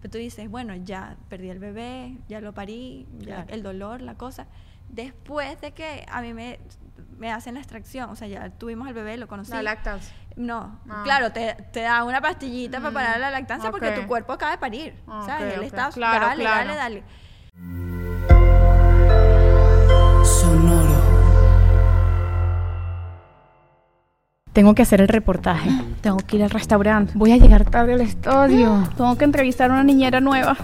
Pero tú dices, bueno, ya perdí el bebé, ya lo parí, ya Claro. el dolor, la cosa. Después de que a mí me, me hacen la extracción, o sea, ya tuvimos el bebé, lo conocí. La lactancia. No, Ah. claro, te, te da una pastillita para Mm, parar la lactancia porque tu cuerpo acaba de parir. Ah, ¿Sabes? ok, Él ok. está, Claro, dale, claro. dale, dale. Tengo que hacer el reportaje. Tengo que ir al restaurante. Voy a llegar tarde al estudio. Tengo que entrevistar a una niñera nueva.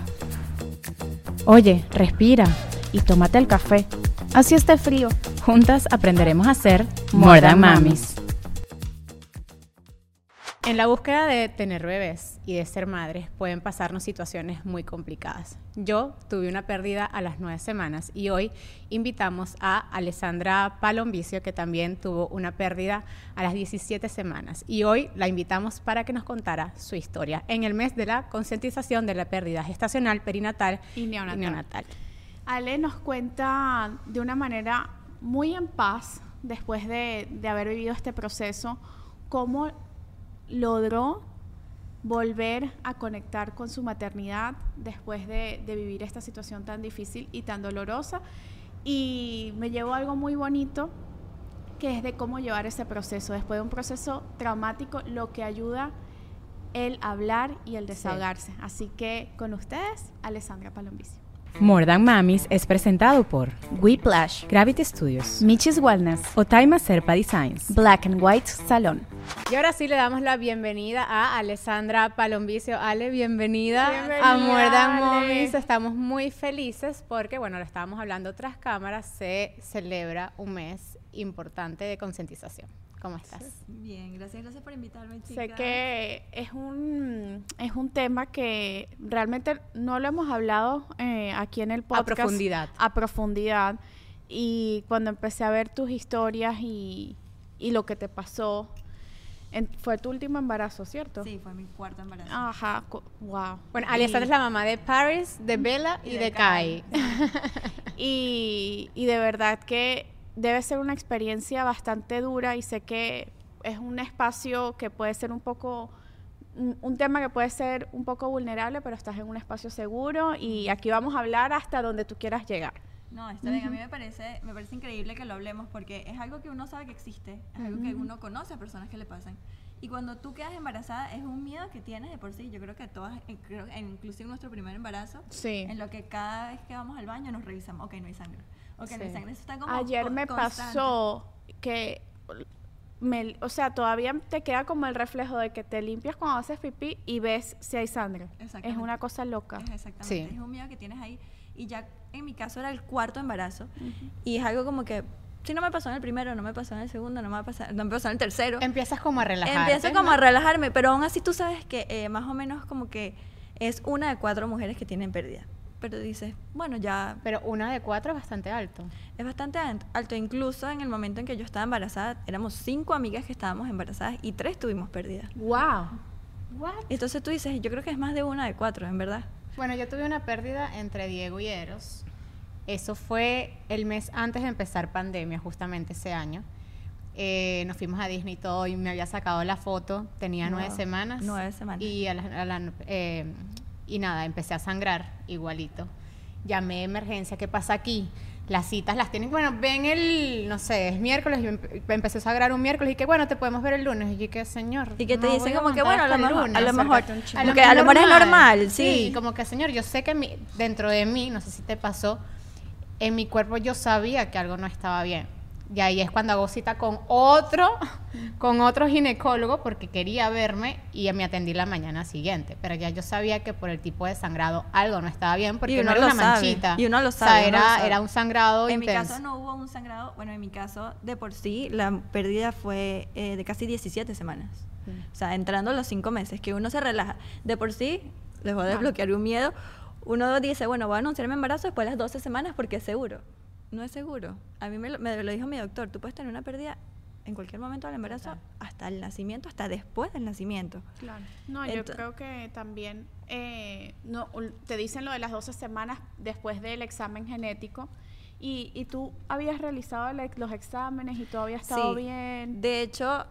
Oye, respira y tómate el café. Así esté frío. Juntas aprenderemos a ser More Than Mamis. En la búsqueda de tener bebés y de ser madres pueden pasarnos situaciones muy complicadas. Yo tuve una pérdida a las nueve semanas y hoy invitamos a Alessandra Palombicio que también tuvo una pérdida a las 17 semanas y hoy la invitamos para que nos contara su historia en el mes de la concientización de la pérdida gestacional, perinatal Y neonatal. neonatal. Ale nos cuenta de una manera muy en paz, después de, de haber vivido este proceso, cómo logró volver a conectar con su maternidad después de, de vivir esta situación tan difícil y tan dolorosa. Y me llevó algo muy bonito, que es de cómo llevar ese proceso. Después de un proceso traumático, lo que ayuda el hablar y el desahogarse. Así que con ustedes, Alessandra Palombicio. More Than Mamis es presentado por Whiplash, Gravity Studios, Michis Wellness, Otaima Serpa Designs. Black and White Salon. Y ahora sí le damos la bienvenida a Alessandra Palombicio. Ale, bienvenida, Bienvenida, a More Than. Mommies. Estamos muy felices porque, bueno, lo estábamos hablando tras cámaras, se celebra un mes importante de concientización. ¿Cómo estás? Bien, gracias, gracias por invitarme, chicas. Sé que es un, es un tema que realmente no lo hemos hablado eh, aquí en el podcast. profundidad. A profundidad. Y cuando empecé a ver tus historias y, y lo que te pasó, en- fue tu último embarazo, ¿cierto? Sí, fue mi cuarto embarazo. Ajá, wow. Bueno, Alessandra es la mamá de Paris, de Bella y, y de, de Kai. Y, y de verdad que debe ser una experiencia bastante dura y sé que es un espacio que puede ser un poco, un, un tema que puede ser un poco vulnerable, pero estás en un espacio seguro y aquí vamos a hablar hasta donde tú quieras llegar. No, está bien, a mí me parece, me parece increíble que lo hablemos porque es algo que uno sabe que existe, es algo que uno conoce a personas que le pasan. Y cuando tú quedas embarazada es un miedo que tienes de por sí. Yo creo que todas, eh, creo, que inclusive en nuestro primer embarazo, Sí. en lo que cada vez que vamos al baño nos revisamos, ok, no hay sangre. Ok, no hay sangre. Eso está como Ayer me constante. pasó que, me, o sea, todavía te queda como el reflejo de que te limpias cuando haces pipí y ves si hay sangre. Es Exactamente. una cosa loca. Es exactamente, Sí. es un miedo que tienes ahí. Y ya en mi caso era el cuarto embarazo. Y es algo como que, si no me pasó en el primero, no me pasó en el segundo, no me va a pasar, no me pasó en el tercero. Empiezas como a relajarte. Empiezo como ¿no? a relajarme, pero aún así tú sabes que eh, más o menos como que es una de cuatro mujeres que tienen pérdida. Pero dices, bueno, ya Pero una de cuatro es bastante alto. es bastante alt- alto. Incluso en el momento en que yo estaba embarazada, éramos cinco amigas que estábamos embarazadas y tres tuvimos pérdida. Wow. Entonces tú dices, yo creo que es más de una de cuatro, en verdad. Bueno, yo tuve una pérdida entre Diego y Eros. Eso fue el mes antes de empezar pandemia, justamente ese año. Eh, nos fuimos a Disney y todo y me había sacado la foto. Tenía nueve semanas. nueve semanas. Y, a la- a la- eh, y nada, empecé a sangrar igualito. Llamé a emergencia, ¿qué pasa aquí? Las citas las tienen, bueno, ven el, no sé, es miércoles, yo empe- empecé a sangrar un miércoles y que bueno, te podemos ver el lunes. Y que señor. Y que te no dicen como que, bueno, a lo mejor- a lunes". lo mejor- que a lo mejor es normal, sí. como que señor, yo sé que mi- dentro de mí, no sé si te pasó, en mi cuerpo yo sabía que algo no estaba bien. Y ahí es cuando hago cita con otro, con otro ginecólogo porque quería verme y me atendí la mañana siguiente. Pero ya yo sabía que por el tipo de sangrado algo no estaba bien porque no era una sabe, manchita. y uno lo O sea, sabe, uno lo era, sabe. era un sangrado En mi caso no hubo un sangrado, bueno, en mi caso de por sí la pérdida fue eh, de casi 17 semanas. O sea, entrando los 5 meses, que uno se relaja. De por sí, les voy a desbloquear un miedo. Uno dice, bueno, voy a anunciar mi embarazo después de las 12 semanas porque es seguro. No es seguro. A mí me lo, me lo dijo mi doctor, tú puedes tener una pérdida en cualquier momento del embarazo, hasta el nacimiento, hasta después del nacimiento. Claro. No, yo creo que también eh, no, te dicen lo de las 12 semanas después del examen genético. Y, y tú habías realizado el los exámenes y todo había estado Sí. bien. De hecho,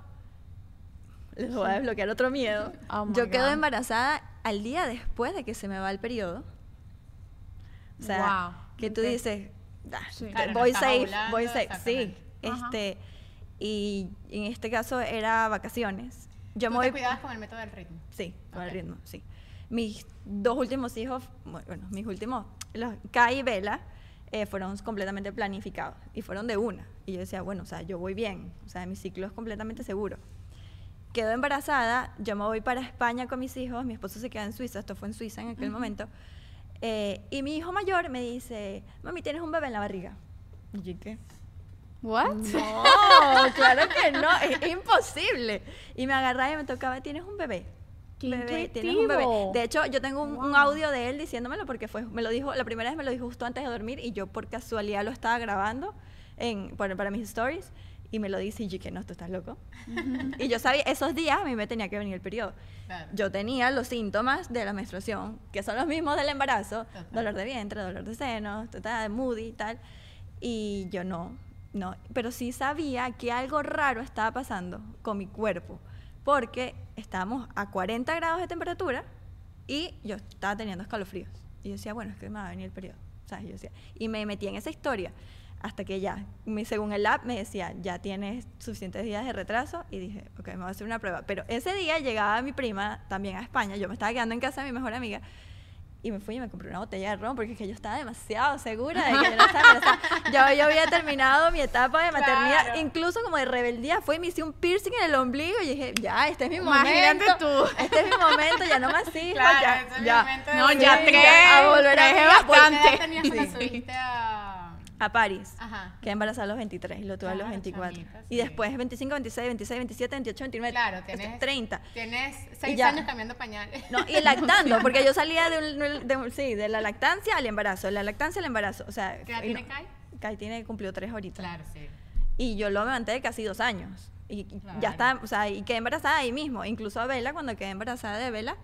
les voy a desbloquear otro miedo. Oh Yo quedo embarazada al día después de que se me va el periodo. O sea, Wow, que tú dices, "Ah, Sí. Claro, no voy estás safe, voy safe. Sí. Ajá. este, y en este caso era vacaciones. Yo ¿Tú me voy, te cuidabas con el método del ritmo? Sí, con el Ok. ritmo, sí. Mis dos últimos hijos, bueno, mis últimos, los Kai y Vela, eh, fueron completamente planificados y fueron de una. Y yo decía, bueno, o sea, yo voy bien, o sea, mi ciclo es completamente seguro. Quedo embarazada, yo me voy para España con mis hijos, mi esposo se queda en Suiza, esto fue en Suiza en aquel momento, eh, y mi hijo mayor me dice, mami, tienes un bebé en la barriga. Y yo, ¿qué? What? No, claro que no, es imposible. Y me agarraba y me tocaba, tienes un bebé. Qué Bebé, tienes un bebé. De hecho, yo tengo un, audio de él diciéndomelo porque fue, me lo dijo, la primera vez me lo dijo justo antes de dormir y yo por casualidad lo estaba grabando en, para, para mis stories y me lo dice y yo que no, tú estás loco. y yo sabía, esos días a mí me tenía que venir el periodo. Claro. Yo tenía los síntomas de la menstruación, que son los mismos del embarazo, Total. dolor de vientre, dolor de senos, total, moody y tal. Y yo no, no, pero sí sabía que algo raro estaba pasando con mi cuerpo, porque estábamos a 40 grados de temperatura y yo estaba teniendo escalofríos. Y yo decía, bueno, es que me va a venir el periodo. ¿sabes? Yo decía, y me metí en esa historia hasta que ya, me- según el app, me decía, ya tienes suficientes días de retraso y dije, ok, me voy a hacer una prueba. Pero ese día llegaba mi prima también a España, yo me estaba quedando en casa de mi mejor amiga y me fui y me compré una botella de ron porque es que yo estaba demasiado segura de que yo no estaba embarazada. Yo, yo había terminado mi etapa de maternidad, Claro. incluso como de rebeldía. Fue y me hice un piercing en el ombligo y dije, ya, este es mi Imagínate momento. tú. Este es mi momento, ya no hijos, Claro, ya. ese es mi ya. momento de No, ya Sí, tres, a volver a tres mi es vida. ¿Qué edad bastante. subiste a...? A París. Ajá. Quedé embarazada a los 23 y lo tuve a los Claro, 24. chamita, Y después 25, 26, 26, 27, 28, 29, Claro, tienes... 30. Tienes seis ya. años cambiando pañales. No, y lactando, porque yo salía de, un- de un- sí, de la lactancia al embarazo, de la lactancia al embarazo. O sea, ¿Qué edad tiene no- Kai? Kai tiene, cumplió tres ahorita. Claro, sí. Y yo lo levanté de casi dos años. Y, Claro. ya está, o sea, y quedé embarazada ahí mismo. Incluso a Vela, cuando quedé embarazada de Vela,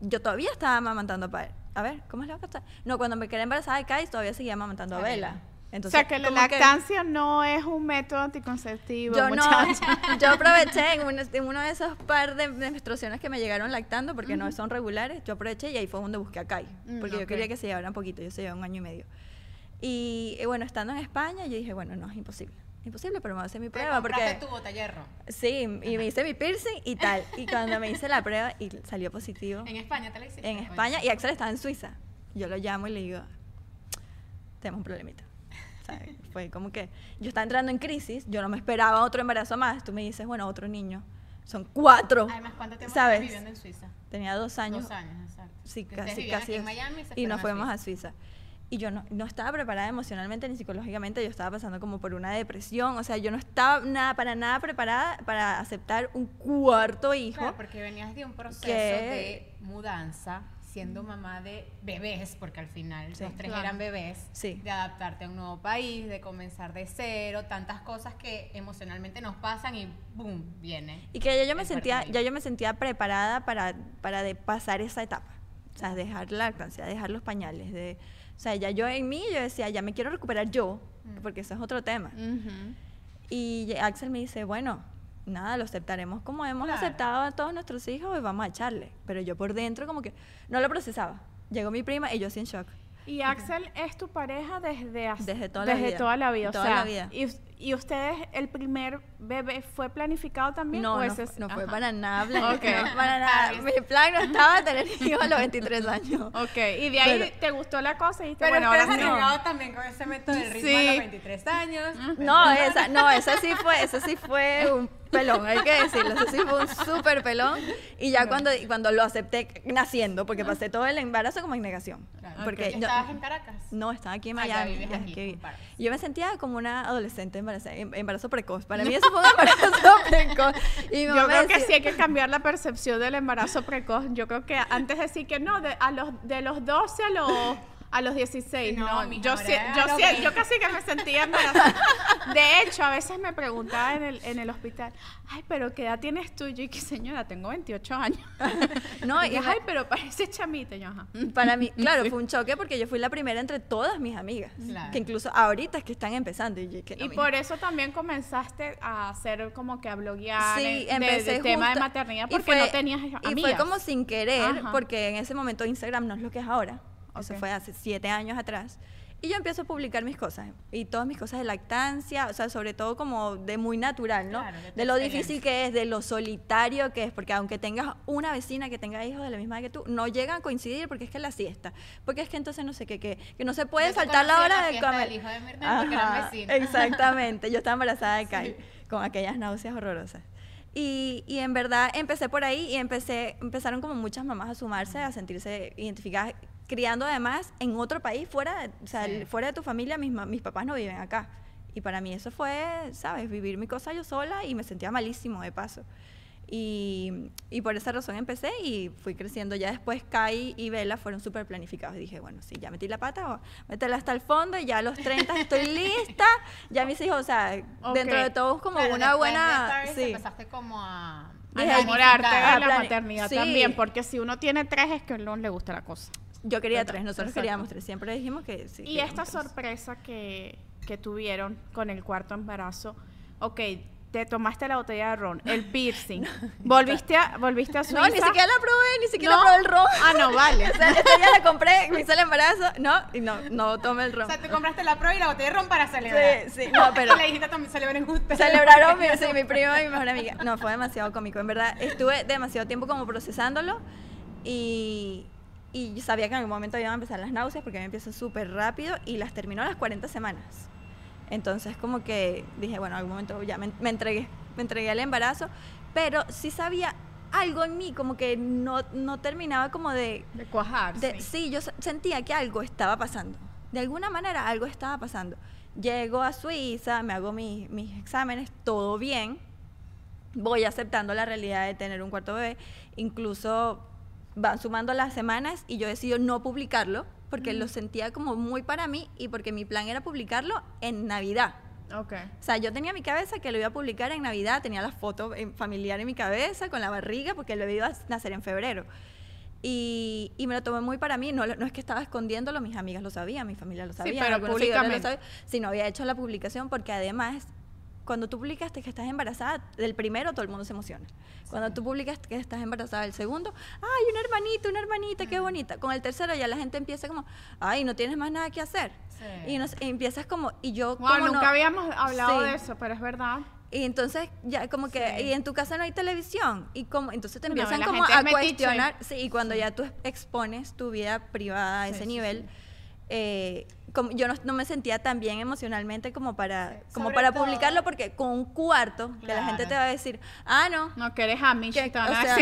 yo todavía estaba amamantando a Padre. A ver, ¿cómo es la cosa? No, cuando me quedé embarazada de Kai, todavía seguía amamantando a A Vela. Vela. O Entonces, sea que la lactancia no es un método anticonceptivo, yo no, muchachos. yo aproveché en uno, en uno de esos par de menstruaciones que me llegaron lactando, porque no son regulares, yo aproveché y ahí fue donde busqué a Kai, Mm, porque ok. yo quería que se llevaran poquito, yo se llevaba un año y medio. Y eh, bueno, estando en España, yo dije, bueno, no, es imposible, imposible, pero me voy a hacer mi prueba, porque... tu botellero. Sí, y me hice mi piercing y tal, y cuando me hice la prueba y salió positivo En España te la hiciste. en Oye. España, y Axel estaba en Suiza, yo lo llamo y le digo, tenemos un problemita. Sea, fue como que yo estaba entrando en crisis, yo no me esperaba otro embarazo más. Tú me dices, bueno, otro niño. Son cuatro. Además, ¿cuánto tiempo ¿sabes? viviendo en Suiza? Tenía dos años. Dos años, exacto. Sí, casi, casi. en. Miami y nos a fuimos Suiza. a Suiza. Y yo no, no estaba preparada emocionalmente ni psicológicamente, yo estaba pasando como por una depresión, o sea, yo no estaba nada, para nada preparada para aceptar un cuarto hijo. Claro, porque venías de un proceso que- de mudanza, siendo mamá de bebés, porque al final Sí. los tres Claro. eran bebés, Sí. de adaptarte a un nuevo país, de comenzar de cero, tantas cosas que emocionalmente nos pasan y boom, viene. Y que ya yo me sentía, ya yo me sentía preparada para, para de pasar esa etapa. O sea, dejar la lactancia, dejar los pañales. De, o sea, ya yo en mí, yo decía, ya me quiero recuperar yo, Mm. porque eso es otro tema. Y Axel me dice, bueno, nada, lo aceptaremos como hemos Claro. aceptado a todos nuestros hijos y vamos a echarle. Pero yo por dentro como que no lo procesaba. Llegó mi prima y yo en shock. Y Axel es tu pareja desde hace- Desde toda la desde vida. toda la vida. O Toda sea, la vida. Y, y ustedes, el primer bebé fue planificado también? No, o no, ese fu- es- no fue ajá. para nada plan- Ok. no, para nada. Mi plan no estaba tener hijos a los 23 años. Ok, y de ahí Pero- te gustó la cosa y dijiste, Pero bueno, ahora arriesgado también con ese método del ritmo a los 23 años. No, esa, no, esa sí fue, esa sí fue un pelón, hay que decirlo, eso sí fue un súper pelón. Y ya cuando, cuando lo acepté naciendo, porque pasé todo el embarazo como en negación. Claro. Porque ¿Y yo- ¿Estabas en Caracas? no, estaba aquí en Ah, ya Miami. vives ya aquí, que- en Paris. yo me sentía como una adolescente embarazada, em- embarazo precoz. Para mí eso fue un embarazo precoz. Y Yo creo que sí hay que cambiar la percepción del embarazo precoz. Yo creo que antes de decir que no, de, a los, de los 12 a los, A los 16, No, no. yo, sí- a yo, los sí- 20. yo casi que me sentía embarazada. De hecho, a veces me preguntaba en el, en el hospital, ay, pero ¿qué edad tienes tú? Y Yo, y que señora, tengo 28 años. No, y y ay, pero parece chamita. Y yo, ajá. Para mí, claro, fue un choque porque yo fui la primera entre todas mis amigas. Claro. Que incluso ahorita es que están empezando. Y, yo, que no, Y mija. por eso también comenzaste a hacer como que a bloguear Sí, eh, de- empecé de, tema de maternidad y porque fue- no tenías Y amigas. fue como sin querer, Ajá. porque en ese momento Instagram no es lo que es ahora. Eso Ok. fue hace siete años atrás. Y yo empiezo a publicar mis cosas. Y todas mis cosas de lactancia, o sea, sobre todo como de muy natural, ¿no? Claro, de lo difícil que es, de lo solitario que es, porque aunque tengas una vecina que tenga hijos de la misma edad que tú, no llegan a coincidir porque es que es la siesta. Porque es que entonces no sé qué, que, que no se puede Yo faltar la hora la de comer. del hijo de Mirna porque Ajá, vecinos. Exactamente, yo estaba embarazada de Kai con aquellas náuseas horrorosas. Y, y en verdad empecé por ahí y empecé, empezaron como muchas mamás a sumarse, a sentirse identificadas, criando además en otro país, fuera de, o sea, Sí. fuera de tu familia, mis, mis papás no viven acá. Y para mí eso fue, ¿sabes? Vivir mi cosa yo sola y me sentía malísimo de paso. Y, y por esa razón empecé y fui creciendo. Ya después Kai y Bella fueron súper planificados. Y dije, bueno, sí, ya metí la pata, voy a meterla hasta el fondo y ya a los 30 estoy lista. Ya mis hijos, o sea, Ok. dentro de todo es como Claro, una de buena... Starbucks Sí. Empezaste como a... a enamorarte de la maternidad sí. también, porque si uno tiene tres es que no le gusta la cosa. Yo quería tres, nosotros exacto. queríamos tres. Siempre dijimos que sí. Y esta tres. sorpresa que, que tuvieron con el cuarto embarazo, ok, te tomaste la botella de ron, el piercing, volviste a, volviste a Suiza. No, ni siquiera la probé, ni siquiera No. probé el ron. Ah, no, vale. O sea, ese día la compré, me hizo el embarazo, no, y no, no tomé el O ron. sea, te compraste la pro y la botella de ron para celebrar. Sí, sí, no, pero- Le dijiste también celebren ustedes. Celebraron mi, sí, mi prima y mi mejor amiga. No, fue demasiado cómico. En verdad, estuve demasiado tiempo como procesándolo y, y yo sabía que en algún momento iban a empezar las náuseas porque me empieza súper rápido y las terminó a las 40 semanas. Entonces, como que dije, bueno, en algún momento ya me, me entregué, me entregué al embarazo, pero sí sabía algo en mí, como que no, no terminaba como de, De cuajar. de- sí. yo se- sentía que algo estaba pasando. De alguna manera algo estaba pasando. Llego a Suiza, me hago mis, mis exámenes, todo bien. Voy aceptando la realidad de tener un cuarto bebé. Incluso van sumando las semanas y yo decido no publicarlo porque lo sentía como muy para mí y porque mi plan era publicarlo en Navidad. Ok. O sea, yo tenía en mi cabeza que lo iba a publicar en Navidad, tenía la foto en- familiar en mi cabeza con la barriga, porque lo iba a nacer en febrero. Y, y me lo tomé muy para mí, no, no es que estaba escondiéndolo, mis amigas lo sabían, mi familia lo sabía, pero algunos seguidores lo públicamente. sabían, si no había hecho la publicación, porque además, cuando tú publicaste que estás embarazada, del primero todo el mundo se emociona. Cuando tú publicas que estás embarazada del segundo, ay, una hermanita, una hermanita, qué bonita. Con el tercero ya la gente empieza como, ay, no tienes más nada que hacer. Sí. Y, nos, y empiezas como, y yo Wow, como nunca no- habíamos hablado Sí. de eso, pero es verdad. y entonces ya como que, Sí. y en tu casa no hay televisión. Y como, entonces te No, empiezan la como a cuestionar. Sí, y cuando ya tú expones tu vida privada a Sí, ese sí, nivel, eh, como, yo no, no me sentía tan bien emocionalmente como para, como Sobre para todo- publicarlo, porque con un cuarto, que la gente Claro. te va a decir, ah, no. No, que eres Amish. que- o sea,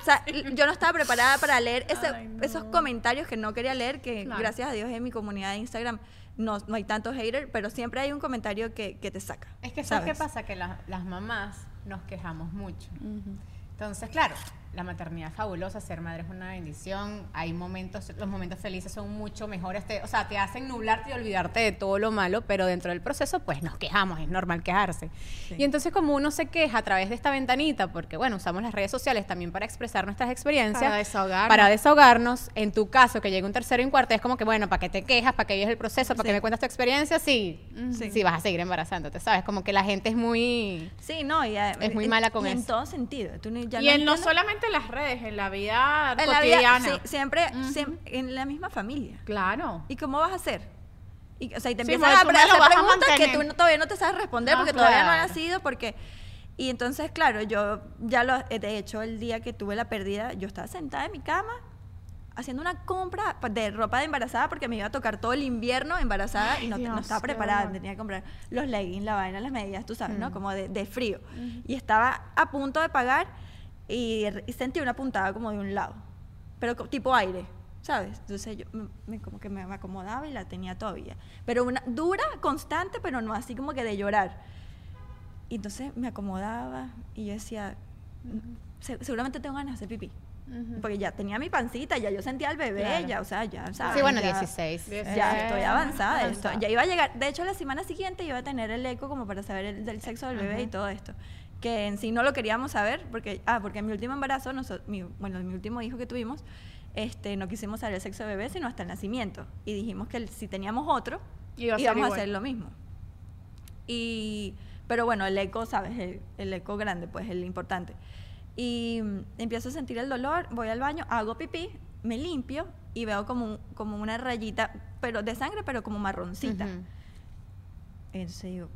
o sea, yo no estaba preparada para leer ese- Ay, no. esos comentarios que no quería leer, que Claro. gracias a Dios en mi comunidad de Instagram no, no hay tantos haters, pero siempre hay un comentario que, que te saca. Es que ¿sabes qué pasa? Que las- las mamás nos quejamos mucho. Entonces, claro, la maternidad es fabulosa, ser madre es una bendición, hay momentos, los momentos felices son mucho mejores, te- o sea, te hacen nublarte y olvidarte de todo lo malo, pero dentro del proceso pues nos quejamos, es normal quejarse. Sí. Y entonces como uno se queja a través de esta ventanita, porque bueno, usamos las redes sociales también para expresar nuestras experiencias, Para desahogarnos. para desahogarnos, en tu caso que llegue un tercero y un cuarto, es como que bueno, ¿para qué te quejas? ¿Para qué vives el proceso? ¿Para Sí. qué me cuentas tu experiencia? Sí, Sí. sí, vas a seguir embarazándote, ¿sabes? Como que la gente es muy... Sí, no, y, eh, Es muy mala con y en eso. todo sentido. Tú ni- ya y en no entiendes- solamente en las redes, en la vida en la vida, cotidiana. sí, siempre, siem- en la misma familia. Claro. ¿Y cómo vas a hacer? Y, o sea, y te Sí, empiezan porque a hacer a preguntas que tú no- todavía no te sabes responder Ah, porque todavía no ha claro. nacido, porque... Y entonces, claro, yo ya lo... De hecho, el día que tuve la pérdida, yo estaba sentada en mi cama haciendo una compra de ropa de embarazada porque me iba a tocar todo el invierno embarazada y no, te- no Dios, estaba preparada. Tenía que comprar los leggings, la vaina, las medidas, tú sabes, ¿no? Mm. Como de, de frío. Y estaba a punto de pagar y, y sentí una puntada como de un lado, pero tipo aire. ¿Sabes? Entonces yo me- como que me, acomodaba y la tenía todavía. Pero una dura, constante, pero no así como que de llorar. Y entonces me acomodaba y yo decía, "Se- seguramente tengo ganas de hacer pipí. Porque ya tenía mi pancita, ya yo sentía al bebé, Claro. ya, o sea, ya, ¿sabes? Sí, bueno, Ya- 16. Ya estoy avanzada. avanzada. esto- ya iba a llegar. De hecho, la semana siguiente iba a tener el eco como para saber el, del sexo del bebé y todo esto. Que en sí no lo queríamos saber, porque, ah, porque en mi último embarazo, noso- mi, bueno, mi último hijo que tuvimos, este, no quisimos saber el sexo del bebé sino hasta el nacimiento. Y dijimos que el- si teníamos otro, Iba a íbamos a hacer lo mismo. Y, pero bueno, el eco, ¿sabes? El, el eco grande, pues el importante. Y mm, empiezo a sentir el dolor, voy al baño, hago pipí, me limpio y veo como, un- como una rayita, pero de sangre, pero como marroncita. Ujú. Entonces digo,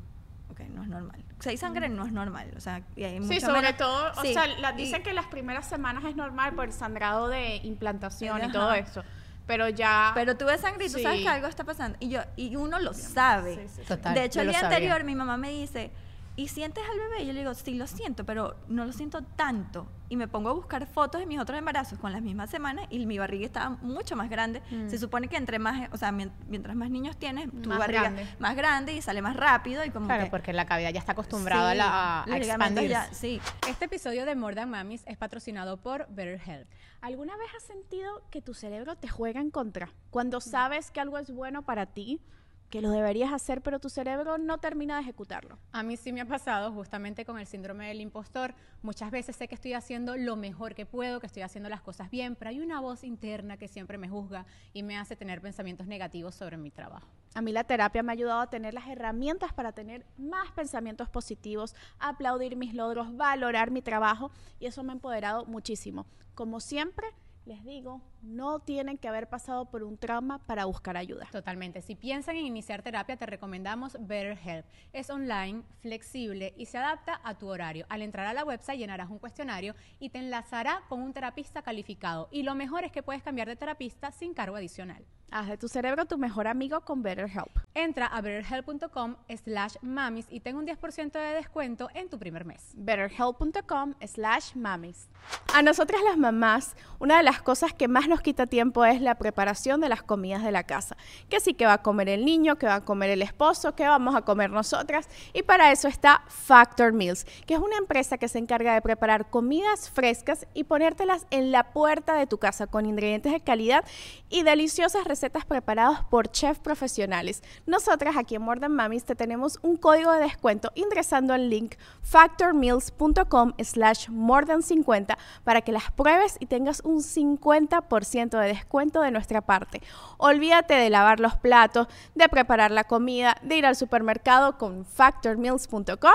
ok, no es normal. Si hay sangre, no es normal. O sea, y hay Sí, sobre menos- todo, o sea, la- y- dicen que las primeras semanas es normal por el sangrado de implantación y todo eso. Pero ya. Pero tú ves sangre y tú sabes que algo está pasando. Y yo y uno lo sabe. Sí, sí, sí. Total. de hecho, yo el día anterior mi mamá me dice, ¿y sientes al bebé? Y yo le digo, sí, lo siento, pero no lo siento tanto. Y me pongo a buscar fotos de mis otros embarazos con las mismas semanas y mi barriga estaba mucho más grande. Mm. Se supone que entre más, o sea, mien- mientras más niños tienes, tu Más barriga grande. más grande y sale más rápido y como Claro, que... porque la cavidad ya está acostumbrada Sí, a, la, a expandirse. ya- sí. Este episodio de More Than Mamis es patrocinado por BetterHelp. ¿Alguna vez has sentido que tu cerebro te juega en contra? Cuando sabes que algo es bueno para ti, que lo deberías hacer, pero tu cerebro no termina de ejecutarlo. A mí sí me ha pasado justamente con el síndrome del impostor. Muchas veces sé que estoy haciendo lo mejor que puedo, que estoy haciendo las cosas bien, pero hay una voz interna que siempre me juzga y me hace tener pensamientos negativos sobre mi trabajo. A mí la terapia me ha ayudado a tener las herramientas para tener más pensamientos positivos, aplaudir mis logros, valorar mi trabajo y eso me ha empoderado muchísimo. Como siempre, les digo, no tienen que haber pasado por un trauma para buscar ayuda. Totalmente. Si piensan en iniciar terapia, te recomendamos BetterHelp. Es online, flexible y se adapta a tu horario. Al entrar a la website llenarás un cuestionario y te enlazará con un terapista calificado. Y lo mejor es que puedes cambiar de terapista sin cargo adicional. Haz de tu cerebro tu mejor amigo con BetterHelp. Entra a betterhelp.com slash mamis y ten un 10% de descuento en tu primer mes. betterhelp.com slash mamis. A nosotras las mamás, una de las cosas que más nos quita tiempo es la preparación de las comidas de la casa. Que sí que va a comer el niño, que va a comer el esposo, que vamos a comer nosotras. Y para eso está Factor Meals, que es una empresa que se encarga de preparar comidas frescas y ponértelas en la puerta de tu casa con ingredientes de calidad y deliciosas recetas preparadas por chefs profesionales. Nosotras aquí en More Mamis te tenemos un código de descuento ingresando al link factormeals.com slash more than 50 para que las pruebes y tengas un 50% de descuento de nuestra parte. Olvídate de lavar los platos, de preparar la comida, de ir al supermercado con factormeals.com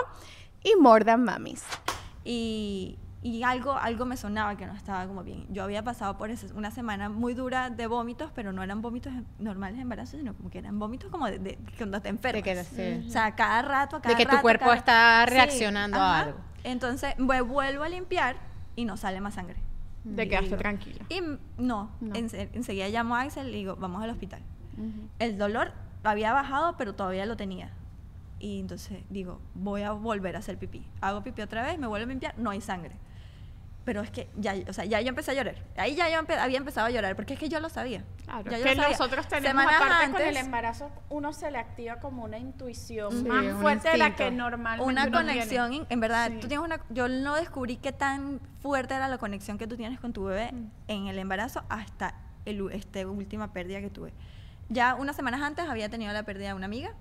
y More Than Mamis. Y algo, algo me sonaba que no estaba como bien. Yo había pasado por ese- una semana muy dura de vómitos, pero no eran vómitos normales de embarazo, sino como que eran vómitos como de, de- cuando te enfermas. que- sí. O sea, cada rato, a cada que tu cuerpo cada- está reaccionando a ajá. algo. Entonces, me vuelvo a limpiar y no sale más sangre. Te Y quedaste tranquila. Y no, No. ense- enseguida llamo a Axel y digo, vamos al hospital. El dolor había bajado, pero todavía lo tenía. Y entonces digo, voy a volver a hacer pipí. Hago pipí otra vez, me vuelvo a limpiar, no hay sangre. Pero es que ya, o sea, ya yo empecé a llorar. Ahí ya yo empe- había empezado a llorar, porque es que yo lo sabía. Claro, Ya yo que lo sabía. nosotros tenemos, Semanas aparte con el antes, embarazo, uno se le activa como una intuición Sí, más un fuerte de la que normalmente una uno conexión, en, verdad, Sí. tú tienes una, yo no descubrí qué tan fuerte era la conexión que tú tienes con tu bebé Mm. en el embarazo hasta el este última pérdida que tuve. Ya unas semanas antes había tenido la pérdida de una amiga,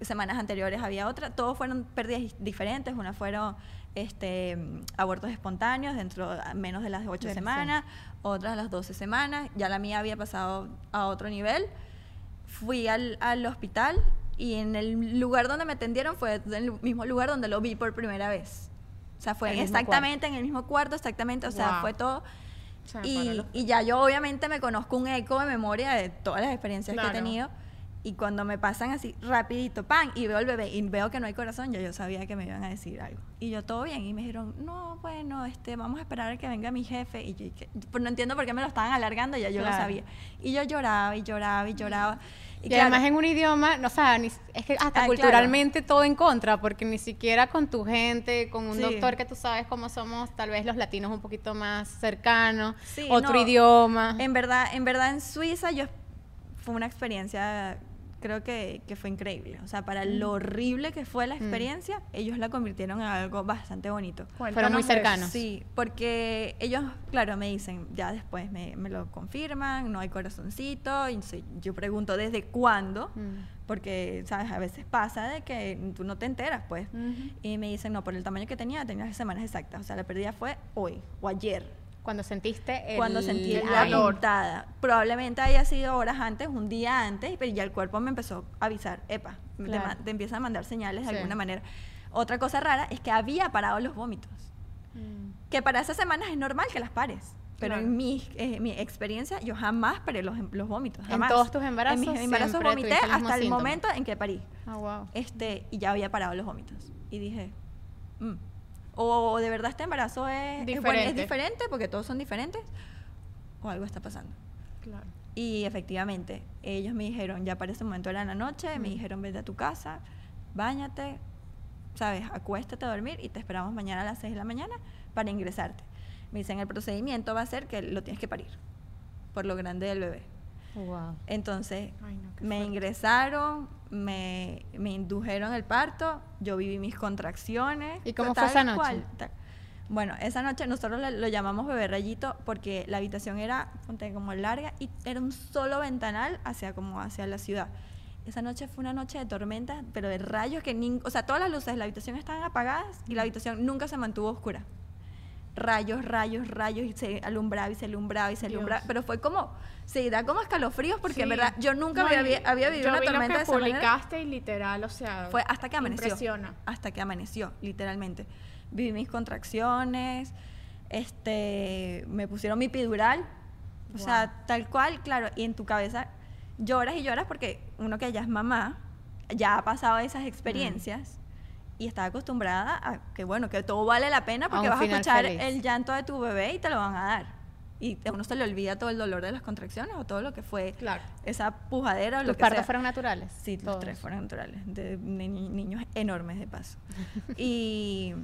semanas anteriores había otra, todos fueron pérdidas diferentes, una fueron este, abortos espontáneos dentro de menos de las 8 Del- sí. semanas, otras a las 12 semanas, ya la mía había pasado a otro nivel fui al, al hospital y en el lugar donde me atendieron fue en el mismo lugar donde lo vi por primera vez. O sea, fue El exactamente en el mismo cuarto, exactamente, o sea, Wow. fue todo. Y, y ya yo obviamente me conozco un eco de memoria de todas las experiencias que Claro. he tenido. Y cuando me pasan así rapidito, pan, y veo el bebé y veo que no hay corazón, ya yo sabía que me iban a decir algo. Y yo todo bien, y me dijeron, no, bueno, este, vamos a esperar a que venga mi jefe. Y yo pues no entiendo por qué me lo estaban alargando, ya yo lo sabía. Y yo lloraba y lloraba y lloraba. Y, claro, además en un idioma, no, o sea, ni- es que hasta Ah, culturalmente todo en contra, porque ni siquiera con tu gente, con un Sí. doctor que tú sabes cómo somos, tal vez los latinos un poquito más cercanos, Sí, otro no, idioma. En verdad, en verdad en Suiza yo fue una experiencia creo que, que fue increíble. O sea, para lo horrible que fue la experiencia, ellos la convirtieron en algo bastante bonito. Fueron muy Cuéntanos cercanos. Sí, porque ellos, claro, me dicen, ya después me, me lo confirman, no hay corazoncito, y yo pregunto desde cuándo, Mm. porque, ¿sabes? A veces pasa de que tú no te enteras, pues. Y me dicen, no, por el tamaño que tenía, tenía las semanas exactas. O sea, la pérdida fue hoy o ayer. Cuando sentiste el Cuando sentí el la puntada. Probablemente haya sido horas antes, un día antes, pero ya el cuerpo me empezó a avisar, epa, te Claro. ma- te, empieza a mandar señales de Sí. alguna manera. Otra cosa rara es que había parado los vómitos. Mm. Que para esas semanas es normal que las pares. Pero Claro. en mi, eh, mi experiencia, yo jamás paré los, em- los vómitos. En Jamás. todos tus embarazos En mis embarazos vomité hasta el síntoma. momento en que parí. Ah, wow. Este, y ya había parado los vómitos. Y dije, mm, o de verdad este embarazo es es, bueno, es Diferente. diferente, porque todos son diferentes, o algo está pasando. Claro. Y efectivamente, ellos me dijeron, ya para ese momento era la noche, me dijeron, vete a tu casa, bañate, sabes, acuéstate a dormir y te esperamos mañana a las 6 de la mañana para ingresarte. Me dicen, el procedimiento va a ser que lo tienes que parir, por lo grande del bebé. Wow. Entonces, Ay, no, qué me fuerte. ingresaron, me, me indujeron el parto, yo viví mis contracciones. ¿Y cómo fue esa noche? cual, tal. Bueno, esa noche nosotros lo llamamos bebé rayito porque la habitación era como larga y era un solo ventanal hacia como hacia la ciudad. Esa noche fue una noche de tormenta, pero de rayos que nin- o sea, todas las luces de la habitación estaban apagadas y la habitación nunca se mantuvo oscura. Rayos, rayos, rayos y se alumbraba y se alumbraba y se Dios. alumbraba, pero fue como se da como escalofríos porque en Sí. verdad yo nunca No, había, había vivido yo una vi lo tormenta que de manera. publicaste y literal, o sea, Fue hasta que amaneció. Impresiona. Hasta que amaneció, literalmente. Viví mis contracciones, este, me pusieron mi epidural, o sea, tal cual, claro, y en tu cabeza lloras y lloras porque uno que ya es mamá, ya ha pasado esas experiencias y está acostumbrada a que, bueno, que todo vale la pena porque un vas a escuchar feliz. el llanto de tu bebé y te lo van a dar. Y a uno se le olvida todo el dolor de las contracciones o todo lo que fue Claro. esa pujadera o lo ¿Tus que partos sea. fueron naturales? Sí, los Todos. tres fueron naturales, de ni- ni- niños enormes de paso. y,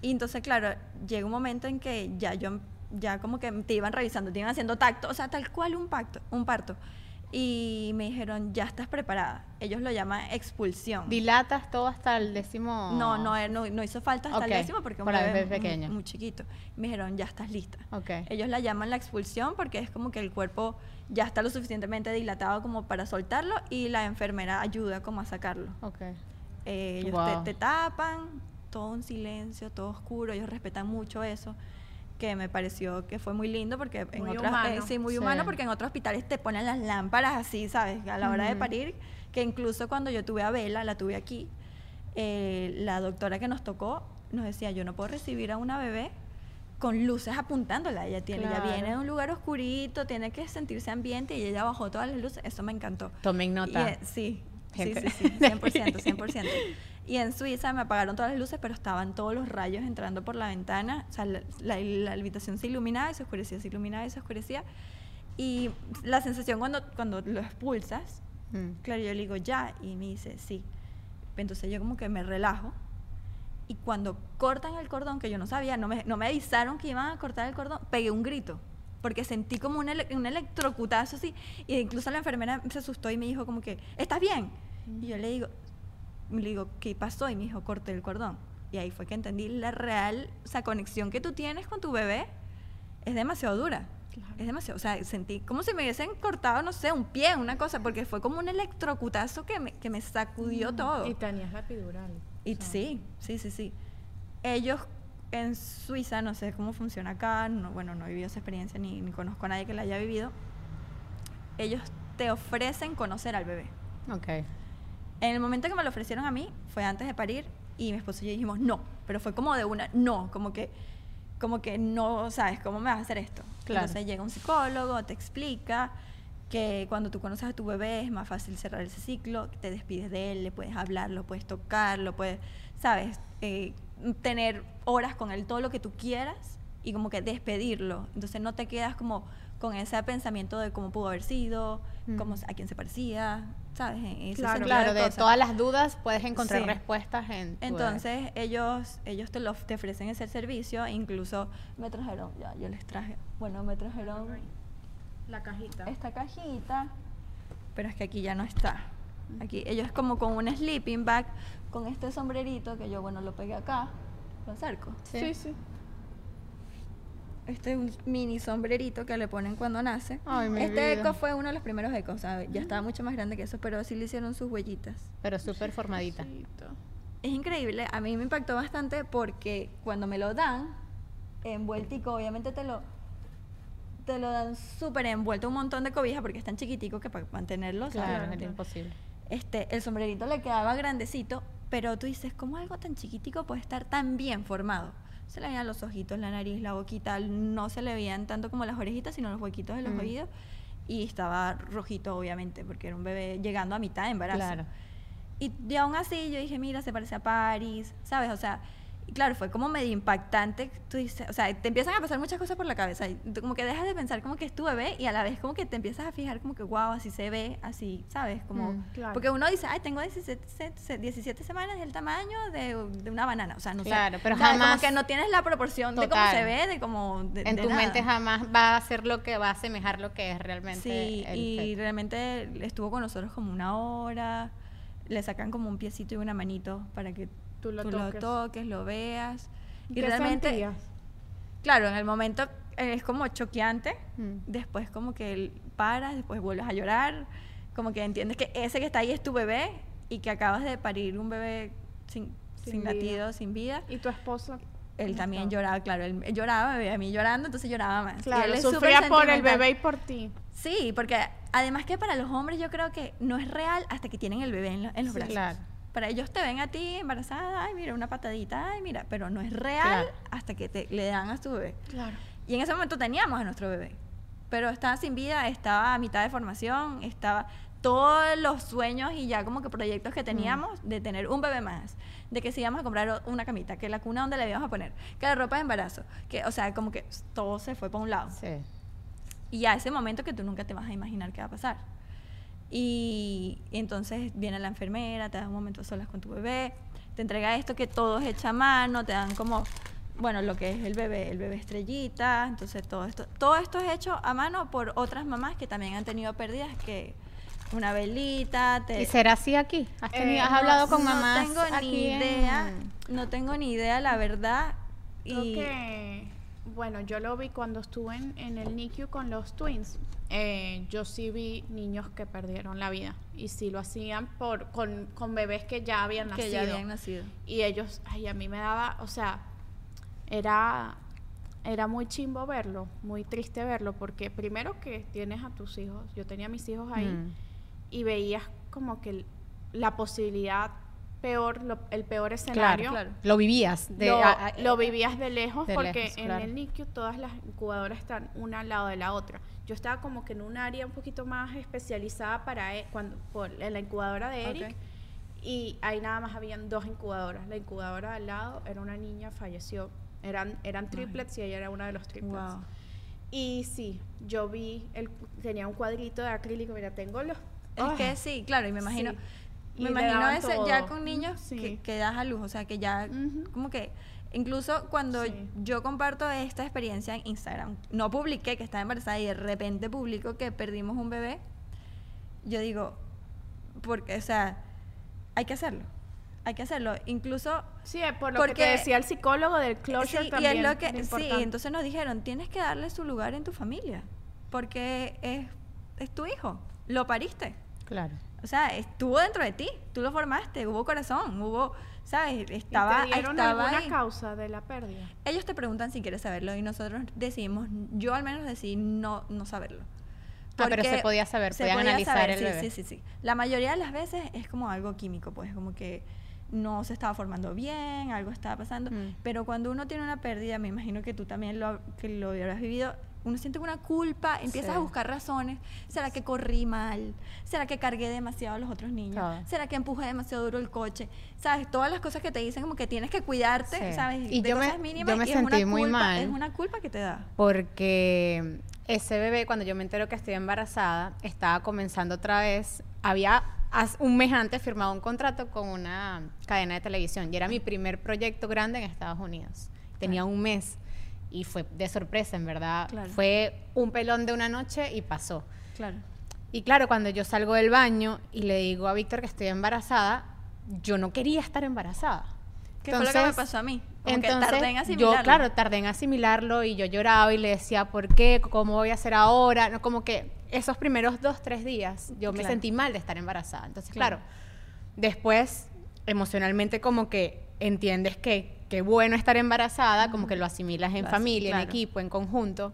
y entonces, claro, llega un momento en que ya yo, ya como que te iban revisando, te iban haciendo tacto, o sea, tal cual un pacto, un parto. Y me dijeron, ya estás preparada. Ellos lo llaman expulsión. ¿Dilatas todo hasta el décimo? No, no, eh, no, no hizo falta hasta el décimo porque un para bebé bebé muy- pequeño. Muy, chiquito. Me dijeron, ya estás lista. Ellos la llaman la expulsión porque es como que el cuerpo ya está lo suficientemente dilatado como para soltarlo y la enfermera ayuda como a sacarlo. Eh, ellos Wow. te, te tapan, todo en silencio, todo oscuro, ellos respetan mucho eso, que me pareció que fue muy lindo porque en Muy otras, humano. eh, sí, muy Sí. humano porque en otros hospitales te ponen las lámparas así, ¿sabes? A la hora de Ujú. parir, que incluso cuando yo tuve a Vela, la tuve aquí, eh, la doctora que nos tocó nos decía, yo no puedo recibir a una bebé con luces apuntándola, ella tiene, ella Claro. viene de un lugar oscurito, tiene que sentirse ambiente y ella bajó todas las luces, eso me encantó. Tomen Y, nota. eh, sí, sí, sí, sí, 100%, 100%. Y en Suiza me apagaron todas las luces, pero estaban todos los rayos entrando por la ventana. O sea, la, la- la habitación se iluminaba y se oscurecía, se iluminaba y se oscurecía. Y la sensación cuando, cuando lo expulsas, Mm. claro, yo le digo ya, y me dice sí. Entonces yo como que me relajo. Y cuando cortan el cordón, que yo no sabía, no me, no me avisaron que iban a cortar el cordón, pegué un grito. Porque sentí como un, ele- un electrocutazo así. Y incluso la enfermera se asustó y me dijo como que, ¿estás bien? Y yo le digo, le digo, ¿qué pasó? Y me dijo, corté el cordón. Y ahí fue que entendí la real, o sea, conexión que tú tienes con tu bebé es demasiado dura. Es demasiado, o sea, sentí como si me hubiesen cortado, no sé, un pie, una cosa, porque fue como un electrocutazo que me, que me sacudió todo. Y tenías la epidural. Y o sea, sí, sí, sí, sí. Ellos en Suiza, no sé cómo funciona acá, no, bueno, no he vivido esa experiencia ni, ni conozco a nadie que la haya vivido. Ellos te ofrecen conocer al bebé. Ok. En el momento que me lo ofrecieron a mí, fue antes de parir, y mi esposo y yo dijimos no, pero fue como de una, no, como que, como que no, ¿sabes? ¿Cómo me vas a hacer esto? Claro. Entonces llega un psicólogo, te explica que cuando tú conoces a tu bebé es más fácil cerrar ese ciclo, te despides de él, le puedes hablar, lo puedes tocar, lo puedes, ¿sabes? Eh, tener horas con él, todo lo que tú quieras y como que despedirlo. Entonces no te quedas como con ese pensamiento de cómo pudo haber sido, cómo, Mm. a quién se parecía, ¿sabes? Ese Claro. Claro, de todas las dudas puedes encontrar Sí. respuestas en. Entonces ellos ellos te, lo, te ofrecen ese servicio, e incluso me trajeron, ya yo les traje, bueno, me trajeron La cajita. esta cajita, pero es que aquí ya no está. Aquí, ellos como con un sleeping bag, con este sombrerito que yo, bueno, lo pegué acá, lo acerco. Sí, sí. Este es un mini sombrerito que le ponen cuando nace. Ay, mi este vida. eco fue uno de los primeros ecos, ¿sabes? Ya estaba mucho más grande que eso, pero sí le hicieron sus huellitas. Pero súper formadita. Es increíble, a mí me impactó bastante porque cuando me lo dan, envueltico, obviamente te lo te lo dan súper envuelto un montón de cobija porque es tan chiquitico que para mantenerlo, ¿sabes? Claro, era imposible. este, el sombrerito le quedaba grandecito, pero tú dices, ¿cómo algo tan chiquitico puede estar tan bien formado? Se le veían los ojitos, la nariz, la boquita, no se le veían tanto como las orejitas, sino los huequitos de los Mm. oídos. Y estaba rojito, obviamente, porque era un bebé llegando a mitad de embarazo. Claro. Y, y aún así yo dije, mira, se parece a Paris, ¿sabes? O sea, y claro, fue como medio impactante. Tú dices, o sea, te empiezan a pasar muchas cosas por la cabeza. Y tú como que dejas de pensar como que es tu bebé y a la vez como que te empiezas a fijar como que, wow, así se ve, así, ¿sabes? Como, Mm, claro. Porque uno dice, ay, tengo 17, se- 17 semanas del tamaño de, de una banana. O sea, no sé. Claro, pero ¿Sabes? jamás- Como que no tienes la proporción de cómo se ve, de cómo... de- En de tu nada. mente jamás va a ser lo que va a asemejar lo que es realmente. Sí, el y realmente estuvo con nosotros como una hora. Le sacan como un piecito y una manito para que Tú lo toques. toques, lo veas. Y ¿Qué realmente, sentías? claro, en el momento eh, es como choqueante. Mm. Después como que él paras, después vuelves a llorar. Como que entiendes que ese que está ahí es tu bebé y que acabas de parir un bebé sin, Sin sin, latido, sin vida. ¿Y tu esposa? Él también estaba? lloraba, claro, él, lloraba, veía a mí llorando, entonces lloraba más. Y Claro, él sufría por el bebé y por ti. Sí, porque además que para los hombres yo creo que no es real hasta que tienen el bebé en, lo- en los Sí, brazos. claro. Para ellos te ven a ti embarazada, ay, mira, una patadita, ay, mira, pero no es real Claro. hasta que te, le dan a tu bebé. Claro. Y en ese momento teníamos a nuestro bebé, pero estaba sin vida, estaba a mitad de formación, estaba todos los sueños y ya como que proyectos que teníamos de tener un bebé más, de que si íbamos a comprar una camita, que la cuna donde le íbamos a poner, que la ropa de embarazo, que, o sea, como que todo se fue para un lado. Sí. Y a ese momento que tú nunca te vas a imaginar qué va a pasar. Y, y entonces viene la enfermera, te da un momento a solas con tu bebé, te entrega esto que todo es hecho a mano, te dan como, bueno, lo que es el bebé, el bebé estrellita, entonces todo esto, todo esto es hecho a mano por otras mamás que también han tenido pérdidas, que una velita, te... ¿Y será así aquí? ¿Has, tenido- Eh, has no- hablado con no mamás? tengo aquí ni en- idea, no tengo ni idea, la verdad. Y bueno, yo lo vi cuando estuve en, en el NICU con los twins. Eh, yo sí vi niños que perdieron la vida y sí lo hacían por con, con bebés que ya habían nacido. que ya habían nacido. Y ellos, ay, a mí me daba, o sea, era, era muy chimbo verlo, muy triste verlo, porque primero que tienes a tus hijos, yo tenía a mis hijos ahí, Mm. y veías como que la posibilidad peor, lo- el peor escenario. Claro, Lo vivías. De, lo, a- a- lo vivías de lejos de porque lejos, en claro. el NICU todas las incubadoras están una al lado de la otra. Yo estaba como que en un área un poquito más especializada para e- cuando por, en la incubadora de Eric y ahí nada más habían dos incubadoras. La incubadora de al lado era una niña, falleció. Eran, eran triplets y ella era una de los triplets. Wow. Y sí, yo vi, el, tenía un cuadrito de acrílico, mira, tengo los... Es que sí, claro, y me imagino, Sí. Y me imagino eso ya con niños Sí. que, que das a luz, o sea, que ya como que incluso cuando Sí. yo comparto esta experiencia en Instagram, no publiqué que estaba embarazada y de repente publico que perdimos un bebé, yo digo, porque, o sea, hay que hacerlo, hay que hacerlo, incluso Sí, eh, por lo que Porque- te decía el psicólogo del closure Sí, también. y es lo que sí, entonces nos dijeron, tienes que darle su lugar en tu familia, porque es, es tu hijo, lo pariste. Claro. O sea, estuvo dentro de ti, tú lo formaste, hubo corazón, hubo, ¿sabes? Estaba, ¿Y te dieron estaba alguna ahí. causa de la pérdida? Ellos te preguntan si quieres saberlo y nosotros decidimos, yo al menos decidí no, no saberlo. Ah, pero se podía saber, se podían podía analizar saber, el sí, bebé. Sí, sí, sí. La mayoría de las veces es como algo químico, pues como que no se estaba formando bien, algo estaba pasando. Mm. Pero cuando uno tiene una pérdida, me imagino que tú también lo, que lo habrás vivido, uno siente una culpa, empiezas Sí. a buscar razones. ¿Será que corrí mal? ¿Será que cargué demasiado a los otros niños? ¿Será que empujé demasiado duro el coche? ¿Sabes? Todas las cosas que te dicen como que tienes que cuidarte, Sí. ¿sabes? Y de yo me- cosas mínimas, yo me y es una sentí muy culpa- mal. Es una culpa que te da. Porque ese bebé, cuando yo me entero que estoy embarazada, estaba comenzando otra vez. Había un mes antes firmado un contrato con una cadena de televisión y era mi primer proyecto grande en Estados Unidos. Tenía un mes y fue de sorpresa, en verdad. Claro. Fue un pelón de una noche y pasó. Claro. Y claro, cuando yo salgo del baño y le digo a Víctor que estoy embarazada, yo no quería estar embarazada. ¿Qué fue lo que me pasó a mí? Como que entonces, tardé en asimilarlo. Yo, claro, tardé en asimilarlo y yo lloraba y le decía, ¿por qué? ¿Cómo voy a hacer ahora? No, como que esos primeros dos, tres días yo me sentí mal de estar embarazada. Entonces, Claro. claro, después emocionalmente como que entiendes que qué bueno estar embarazada, como que lo asimilas en familia, en equipo, en conjunto.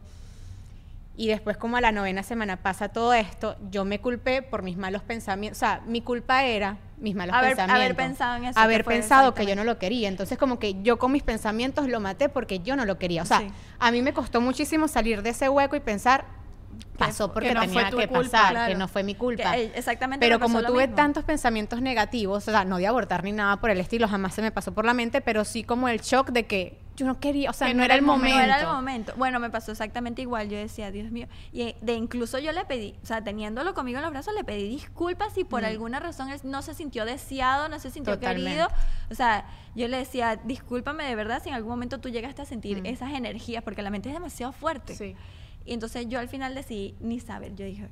Y después como a la novena semana pasa todo esto, yo me culpé por mis malos pensamientos. O sea, mi culpa era mis malos Haber- pensamientos. haber pensado en eso, Haber que pensado que yo no lo quería. Entonces como que yo con mis pensamientos lo maté porque yo no lo quería. O sea, Sí. a mí me costó muchísimo salir de ese hueco y pensar, pasó porque que no fue tenía que culpa, pasar, que no fue mi culpa. Que, eh, exactamente Pero como tuve mismo. tantos pensamientos negativos, o sea, no de abortar ni nada por el estilo, jamás se me pasó por la mente, pero sí como el shock de que yo no quería, o sea, Que no era el momento. No era el momento. Bueno, me pasó exactamente igual. Yo decía, Dios mío. Y de incluso yo le pedí, o sea, teniéndolo conmigo en los brazos, le pedí disculpas si por alguna razón él no se sintió deseado, no se sintió Totalmente. querido. O sea, yo le decía, discúlpame de verdad si en algún momento tú llegaste a sentir Mm. esas energías, porque la mente es demasiado fuerte. Sí. Y entonces yo al final decidí ni saber. Yo dije,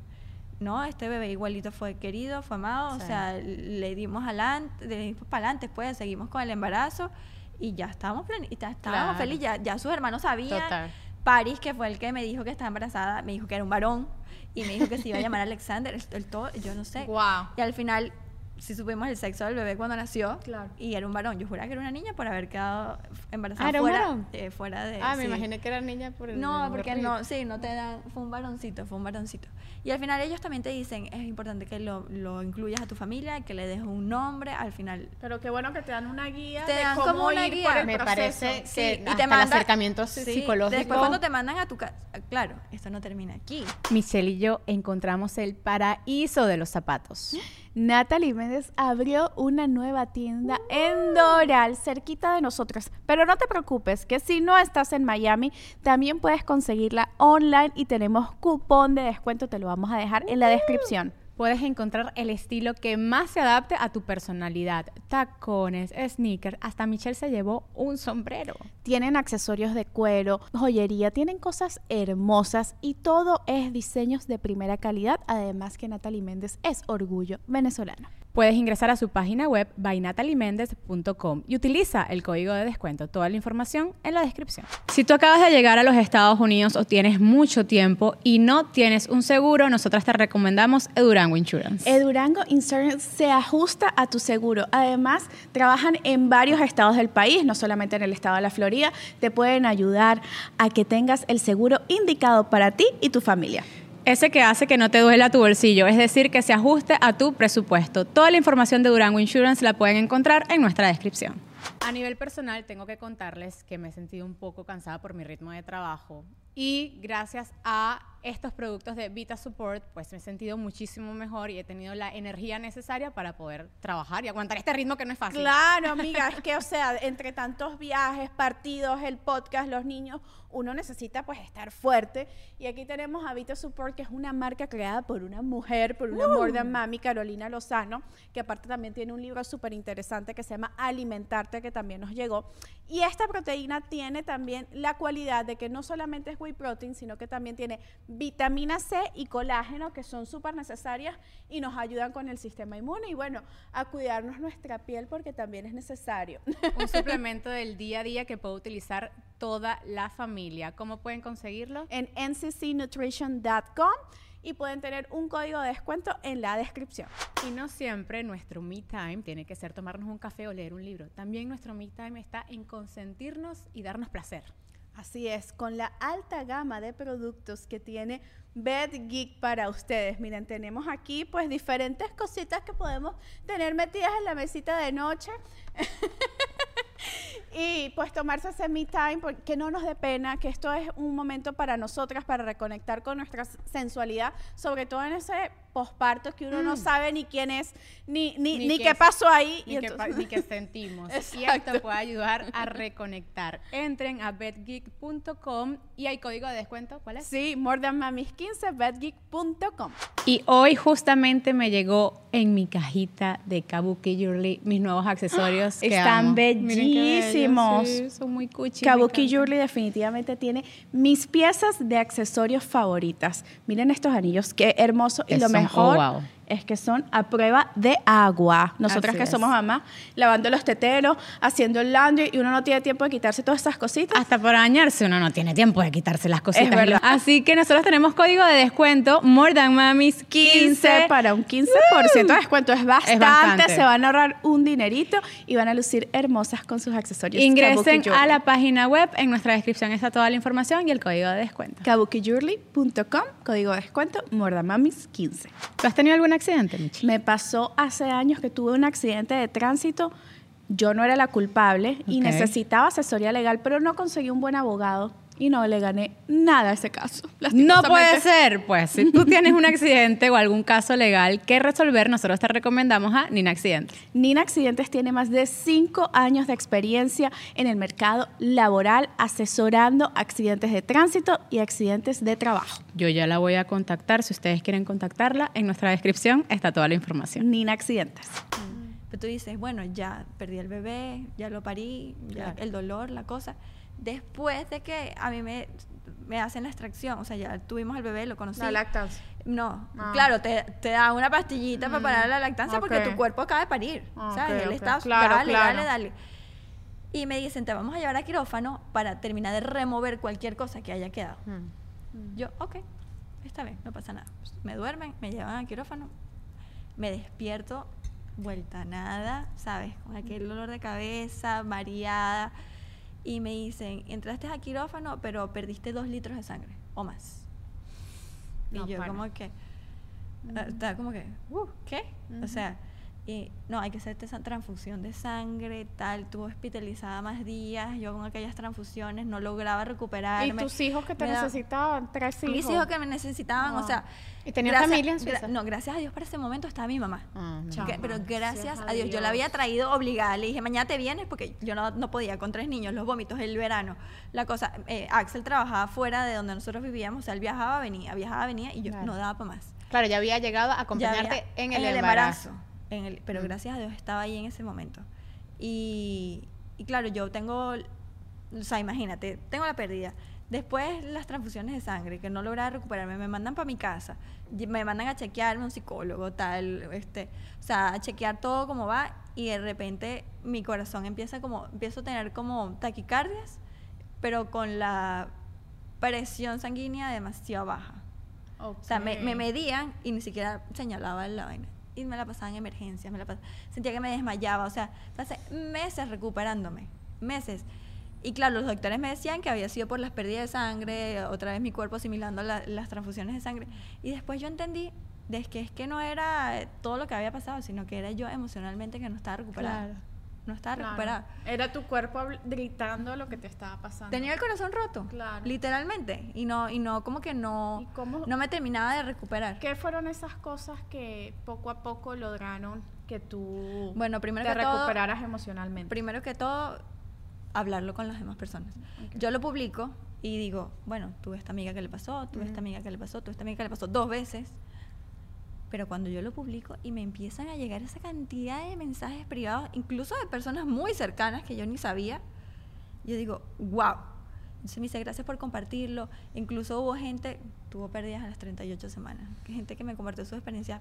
no, este bebé igualito fue querido, fue amado, o sea, le dimos adelante, le dimos para adelante, pues seguimos con el embarazo y ya estábamos, y ya estábamos Claro. felices, ya, ya sus hermanos sabían. Total. Paris, que fue el que me dijo que estaba embarazada, me dijo que era un varón y me dijo que se iba a llamar Alexander, el, el todo, yo no sé. Guau. Y al final sí supimos el sexo del bebé cuando nació Claro. y era un varón. Yo juraba que era una niña por haber quedado embarazada Ah, ¿era un fuera, varón? eh, fuera de... Ah, me sí. imaginé que era niña por el No, porque no, sí, no te dan, fue un varoncito, fue un varoncito. Y al final ellos también te dicen, es importante que lo, lo incluyas a tu familia, que le des un nombre, al final. Pero qué bueno que te dan una guía Te de dan cómo como una ir guía. por el Me proceso. parece Sí, que y te hasta el manda- acercamiento Sí, psicológico. Después cuando te mandan a tu casa, claro, esto no termina aquí. Michelle y yo encontramos el paraíso de los zapatos. Natalie Méndez abrió una nueva tienda en Doral, cerquita de nosotros. Pero no te preocupes, que si no estás en Miami, también puedes conseguirla online y tenemos cupón de descuento, te lo vamos a dejar en la descripción. Puedes encontrar el estilo que más se adapte a tu personalidad. Tacones, sneakers, hasta Michelle se llevó un sombrero. Tienen accesorios de cuero, joyería, tienen cosas hermosas y todo es diseños de primera calidad. Además que Natalie Méndez es orgullo venezolano. Puedes ingresar a su página web bynatalimendez.com y utiliza el código de descuento. Toda la información en la descripción. Si tú acabas de llegar a los Estados Unidos o tienes mucho tiempo y no tienes un seguro, nosotras te recomendamos Edurango Insurance. Edurango Insurance se ajusta a tu seguro. Además, trabajan en varios estados del país, no solamente en el estado de la Florida. Te pueden ayudar a que tengas el seguro indicado para ti y tu familia. Ese que hace que no te duela tu bolsillo, es decir, que se ajuste a tu presupuesto. Toda la información de Durango Insurance la pueden encontrar en nuestra descripción. A nivel personal, tengo que contarles que me he sentido un poco cansada por mi ritmo de trabajo y gracias a estos productos de Vita Support, pues me he sentido muchísimo mejor y he tenido la energía necesaria para poder trabajar y aguantar este ritmo que no es fácil. Claro, amiga, es que, o sea, entre tantos viajes, partidos, el podcast, los niños, uno necesita pues estar fuerte. Y aquí tenemos a Vita Support, que es una marca creada por una mujer, por una than mami, Carolina Lozano, que aparte también tiene un libro súper interesante que se llama Alimentarte, que también nos llegó. Y esta proteína tiene también la cualidad de que no solamente es whey protein, sino que también tiene vitamina C y colágeno, que son súper necesarias y nos ayudan con el sistema inmune. Y bueno, a cuidarnos nuestra piel porque también es necesario. Un suplemento del día a día que puede utilizar toda la familia. ¿Cómo pueden conseguirlo? en nccnutrition.com y pueden tener un código de descuento en la descripción. Y no siempre nuestro me time tiene que ser tomarnos un café o leer un libro. También nuestro me time está en consentirnos y darnos placer. Así es, con la alta gama de productos que tiene Bed Geek para ustedes. Miren, tenemos aquí pues diferentes cositas que podemos tener metidas en la mesita de noche. y pues tomarse ese me time, por- que no nos dé pena, que esto es un momento para nosotras, para reconectar con nuestra sensualidad, sobre todo en ese posparto que uno no sabe ni quién es, ni, ni, Ni ni qué qué pasó ahí. Ni, y ni que sentimos. Y esto puede ayudar a reconectar. Entren a bedgeek.com y hay código de descuento. ¿Cuál es? Sí, More Than Mamis 15, bedgeek.com. Y hoy justamente me llegó en mi cajita de Kabuki Jewelry mis nuevos accesorios. que Están amo. Qué bellísimos. sí, son muy cuchi. me Kabuki. Jewelry definitivamente tiene mis piezas de accesorios favoritas. Miren estos anillos, qué hermoso. Y lo Esos mejor Oh, wow. Es que son a prueba de agua. Nosotras Así que es. somos mamás, lavando los teteros, haciendo el laundry y uno no tiene tiempo de quitarse todas esas cositas. Hasta por bañarse uno no tiene tiempo de quitarse las cositas. Es verdad. Así que nosotros tenemos código de descuento More Than Mamis 15. 15 para un 15% de descuento. Es bastante, bastante. Se van a ahorrar un dinerito y van a lucir hermosas con sus accesorios. Ingresen a la página web, en nuestra descripción está toda la información y el código de descuento. kabukijewelry.com, código de descuento, Mordamamis15. ¿Tú has tenido algún accidente, Michi? Me pasó hace años que tuve un accidente de tránsito. Yo no era la culpable y necesitaba asesoría legal, pero no conseguí un buen abogado y no le gané nada a ese caso. No puede ser, pues si tú tienes un accidente o algún caso legal que resolver, nosotros te recomendamos a Nina Accidentes. Nina Accidentes tiene más de cinco años de experiencia en el mercado laboral asesorando accidentes de tránsito y accidentes de trabajo. Yo ya la voy a contactar, si ustedes quieren contactarla, en nuestra descripción está toda la información. Nina Accidentes. Pero tú dices, bueno, ya perdí el bebé, ya lo parí, ya Claro. el dolor, la cosa. Después de que a mí me, me hacen la extracción, o sea, ya tuvimos al bebé, lo conocí. lactancia. No, Ah. claro, te, te da una pastillita para parar la lactancia ok. porque tu cuerpo acaba de parir. Ah, ¿Sabes? Él está, Claro, dale, claro. dale, dale. Y me dicen, te vamos a llevar a quirófano para terminar de remover cualquier cosa que haya quedado. Yo, ok, está bien, no pasa nada. Me duermen, me llevan a quirófano, me despierto, vuelta a nada, ¿sabes? Con aquel dolor de cabeza, mareada. Y me dicen, entraste a quirófano, pero perdiste dos litros de sangre o más. No, y yo pana. como que, estaba como que, uh, ¿qué? O sea, y no, hay que hacerte esa transfusión de sangre, tal, estuvo hospitalizada más días, yo con aquellas transfusiones no lograba recuperarme. ¿Y tus hijos que te Me da- necesitaban? ¿Tres hijos? mis hijos que me necesitaban, o Ah. sea... ¿Y tenías gracias- familia en gra- Suiza? No, gracias a Dios para ese momento estaba mi mamá. Ah, no. Chao. Que- pero gracias a Dios, yo la había traído obligada. Le dije, mañana te vienes porque yo no, no podía con tres niños, los vómitos, el verano. La cosa, eh, Axel trabajaba fuera de donde nosotros vivíamos, o sea, él viajaba, venía, viajaba, venía y yo Claro. no daba para más. Claro, ya había llegado a acompañarte había- en el, embarazo. En el- pero Mm. gracias a Dios estaba ahí en ese momento. Y, y claro, yo tengo, o sea, imagínate, tengo la pérdida. Después las transfusiones de sangre, que no lograba recuperarme, me mandan para mi casa, me mandan a chequearme un psicólogo, tal, este, o sea, a chequear todo cómo va y de repente mi corazón empieza como, empiezo a tener como taquicardias, pero con la presión sanguínea demasiado baja. O sea, me, medían y ni siquiera señalaba la vaina. Y me la pasaban en emergencia, me la pas- sentía que me desmayaba. O sea, pasé meses recuperándome, meses. Y claro, los doctores me decían que había sido por las pérdidas de sangre, otra vez mi cuerpo asimilando la- las transfusiones de sangre. Y después yo entendí de es que no era todo lo que había pasado, sino que era yo emocionalmente que no estaba recuperada. Claro. No estaba Claro. recuperada. Era tu cuerpo gritando lo que te estaba pasando. Tenía el corazón roto, Claro. literalmente. Y no, y no, como que no, ¿Y cómo- no me terminaba de recuperar. ¿Qué fueron esas cosas que poco a poco lograron que tú Bueno, primero te que todo- recuperaras emocionalmente? Primero que todo, hablarlo con las demás personas. Yo lo publico y digo, bueno, tuve esta amiga que le pasó, tuve esta amiga que le pasó, tuve esta amiga que le pasó dos veces. Pero cuando yo lo publico y me empiezan a llegar esa cantidad de mensajes privados, incluso de personas muy cercanas que yo ni sabía, yo digo, wow. Entonces me dice, gracias por compartirlo. Incluso hubo gente, tuvo pérdidas a las 38 semanas, gente que me compartió su experiencia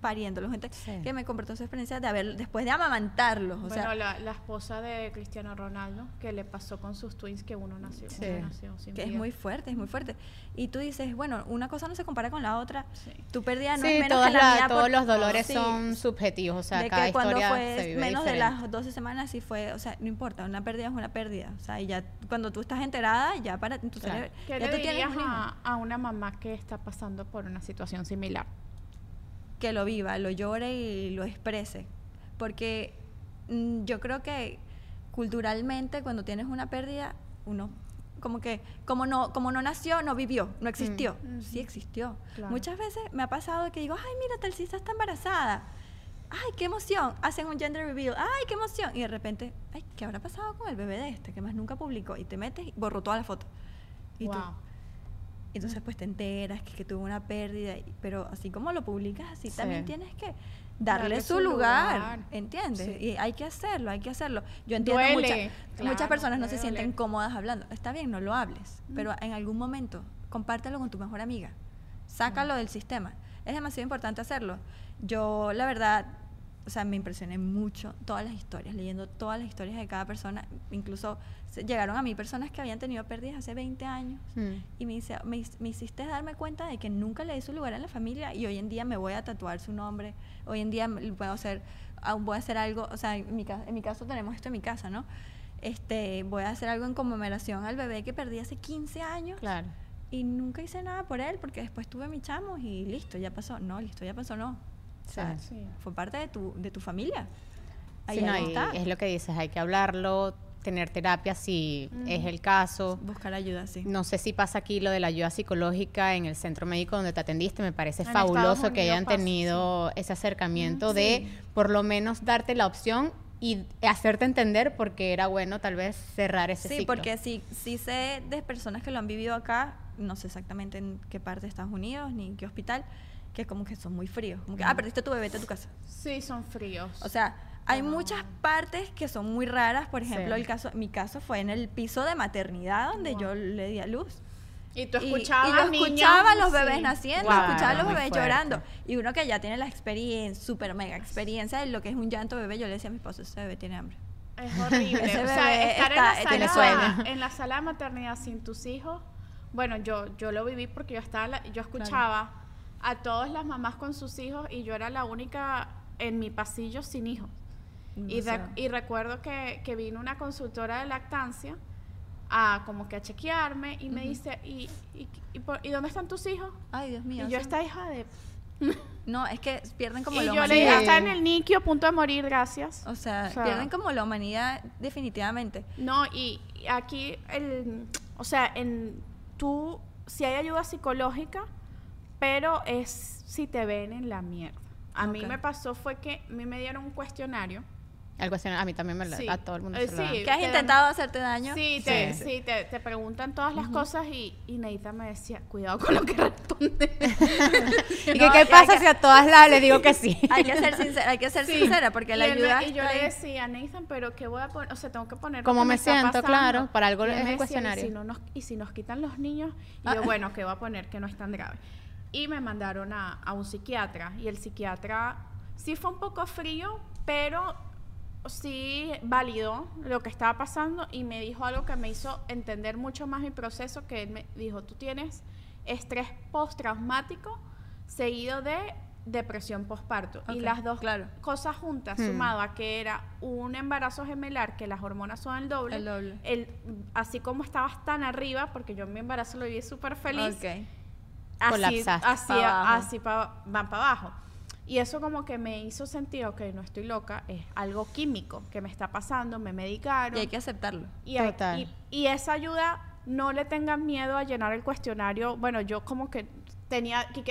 pariéndolo, gente Sí. que me compartió su experiencia de haber, después de amamantarlos. O bueno, sea, la, la esposa de Cristiano Ronaldo, que le pasó con sus twins que uno nació, Sí. uno nació sin que es vida. muy fuerte, es muy fuerte. Y tú dices, bueno, una cosa no se compara con la otra. Sí. Tu pérdida no sí, es menos todas que la la- mía. todos por- los dolores son subjetivos, o sea, de cada que cuando historia fue se vive menos de diferente. las 12 semanas sí fue, o sea, no importa, una pérdida es una pérdida. O sea, y ya cuando tú estás enterada, ya para tu Claro. cerebro, ¿Qué ya le tú tienes un a, a una mamá que está pasando por una situación similar? que lo viva, lo llore y lo exprese. Porque mm, yo creo que culturalmente cuando tienes una pérdida, uno como que como no como no nació, no vivió, no existió. Sí existió. Claro. Muchas veces me ha pasado que digo, "Ay, mira, Talcisa está embarazada." Ay, qué emoción. Hacen un gender reveal. Ay, qué emoción. Y de repente, ay, ¿qué habrá pasado con el bebé de este que más nunca publicó? Y te metes y borró toda la foto. Y tú, Wow. y entonces pues te enteras que, que tuvo una pérdida, pero así como lo publicas, así Sí. también tienes que darle, Darle su, su lugar, lugar. ¿entiendes? Sí. Y hay que hacerlo, hay que hacerlo. Yo entiendo Duele, muchas claro, muchas personas no se sienten cómodas hablando. Está bien, no lo hables, pero en algún momento compártelo con tu mejor amiga. Sácalo del sistema. es demasiado importante hacerlo. Yo, la verdad, o sea, me impresioné mucho todas las historias, leyendo todas las historias de cada persona. Incluso llegaron a mí personas que habían tenido pérdidas hace 20 años Mm. y me, dice, me, me hiciste darme cuenta de que nunca le di su lugar en la familia y hoy en día me voy a tatuar su nombre. Hoy en día puedo hacer, voy a hacer algo, o sea, en mi, en mi caso tenemos esto en mi casa, ¿no? Este, voy a hacer algo en conmemoración al bebé que perdí hace 15 años Claro. y nunca hice nada por él porque después tuve mi chamo y listo, ya pasó. No, listo, ya pasó, no. O sea, Sí. Sí. fue parte de tu, de tu familia. Ahí, Sí, no, ahí está. es lo que dices, hay que hablarlo, tener terapia si es el caso. Buscar ayuda, sí. No sé si pasa aquí lo de la ayuda psicológica en el centro médico donde te atendiste. Me parece En fabuloso que hayan tenido ese acercamiento Mm, de sí. por lo menos darte la opción y hacerte entender porque era bueno tal vez cerrar ese Sí, ciclo. porque sí, sí sé de personas que lo han vivido acá, no sé exactamente en qué parte de Estados Unidos ni en qué hospital, que como que son muy fríos. Como que, ah, perdiste tu bebé, vete a tu casa. Sí, son fríos. O sea, hay muchas partes que son muy raras. Por ejemplo, Sí. el caso, mi caso fue en el piso de maternidad donde yo le di a luz. y tú Y- escuchabas y, yo niños, escuchaba a los sí. bebés naciendo, Guau, escuchaba a los bebés fuerte. llorando. Y uno que ya tiene la experiencia, super mega experiencia de lo que es un llanto bebé, yo le decía a mi esposo, ese bebé tiene hambre. Es horrible. Ese o sea, bebé estar está- en, la sala, sueño. en la sala de maternidad sin tus hijos, bueno, yo, yo lo viví porque yo estaba, yo escuchaba a todas las mamás con sus hijos y yo era la única en mi pasillo sin hijos. Y, recuerdo que, que vino una consultora de lactancia a como que a chequearme y me dice, ¿y, y, y por- ¿y dónde están tus hijos? Ay, Dios mío. y yo esta hija de... No, es que pierden como y la yo le dije, está en el NICU a punto de morir, gracias. O sea, O sea, pierden como la humanidad definitivamente. No, y, y aquí, el, o sea, en tú, si hay ayuda psicológica, pero es si te ven en la mierda. A mí Ok. me pasó fue que a mí me dieron un cuestionario. El cuestionario, a mí también me lo, Sí. a todo el mundo Eh, se lo sí. ¿Que has dan- intentado hacerte daño? Sí, te, Sí. sí. te, te preguntan todas las cosas y, y Neita me decía, cuidado con lo que respondes. ¿Y que No, qué pasa que- si a todas las le digo que sí? Hay que ser sincera, hay que ser Sí. sincera porque la y ayuda y yo le decía, Nathan, pero ¿qué voy a poner? O sea, tengo que poner lo ¿Cómo me está siento? pasando. Claro, para algo Y es el decía, cuestionario. ¿y si, no nos, y si nos quitan los niños, y Ah. yo, bueno, ¿qué voy a poner? Que no es tan grave. Y me mandaron a, a un psiquiatra, y el psiquiatra sí fue un poco frío, pero sí validó lo que estaba pasando y me dijo algo que me hizo entender mucho más mi proceso, que él me dijo, tú tienes estrés postraumático seguido de depresión postparto. y Ok, las dos claro. cosas juntas, Hmm. sumado a que era un embarazo gemelar, que las hormonas son el doble, El doble. el- así como estabas tan arriba, porque yo en mi embarazo lo viví súper feliz, Ok. Así, Colapsaste. así, Pa' abajo. así pa- van para abajo. Y eso como que me hizo sentir, ok, no estoy loca, es algo químico que me está pasando, me medicaron. Y hay que aceptarlo. Y, hay- Total. y- y esa ayuda, no le tengan miedo a llenar el cuestionario. Bueno, yo como que tenía, que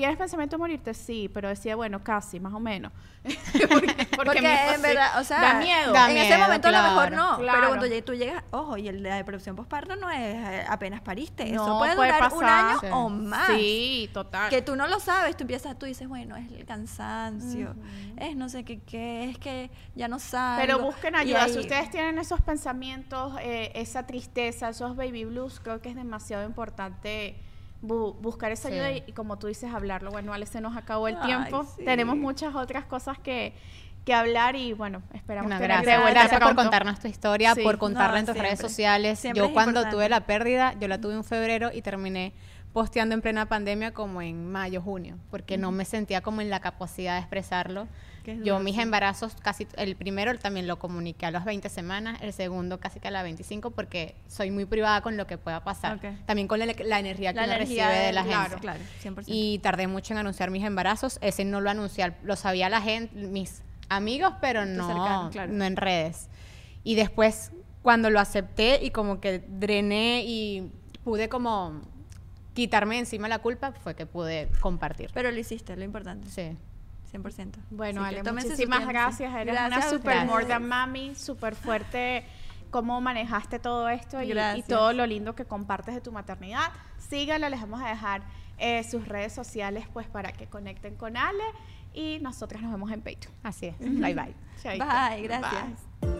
¿tienes pensamiento de morirte? Sí, pero decía, bueno, casi, más o menos. porque Porque, mi hijo en verdad, o sea, da miedo. Da en ese miedo, momento a lo mejor claro. no, Claro. pero cuando ya tú llegas, ojo, y el de la depresión postparto no es eh, apenas pariste, eso No, puede puede durar un pasar. año Sí. o más. Sí, total. Que tú no lo sabes, tú empiezas, tú dices, bueno, es el cansancio, es no sé qué, qué, es que ya no sabes. Pero busquen ayuda. Si ustedes tienen esos pensamientos, eh, esa tristeza, esos baby blues, creo que es demasiado importante bu- buscar esa Sí. ayuda y, y como tú dices, hablarlo. Bueno, Ale, se nos acabó el Ay, tiempo. sí. Tenemos muchas otras cosas que, que hablar y bueno, esperamos Bueno, tenerte gracias, de vuelta gracias por contarnos tu historia, Sí. por contarla No, en tus redes siempre. sociales. Siempre yo cuando importante. tuve la pérdida, yo la tuve en febrero y terminé posteando en plena pandemia como en mayo, junio, porque no me sentía como en la capacidad de expresarlo. Yo mis embarazos, casi el primero también lo comuniqué a las 20 semanas, el segundo casi que a las 25 porque soy muy privada con lo que pueda pasar. También con la, la energía que uno energía recibe de la claro, gente. Claro, 100%. Y tardé mucho en anunciar mis embarazos. Ese no lo anuncié, lo sabía la gente, mis amigos, pero no, claro. no en redes. Y después, cuando lo acepté y como que drené y pude como quitarme encima la culpa, fue que pude compartir. Pero lo hiciste, lo importante, Sí. 100%. Bueno, Así Ale, muchísimas gracias. Eres Gracias una super more than mami, súper fuerte cómo manejaste todo esto y, todo lo lindo que compartes de tu maternidad. Síganla, les vamos a dejar eh, sus redes sociales pues para que conecten con Ale y nosotras nos vemos en Patreon. Así es. Bye bye. Chaito. Bye, gracias.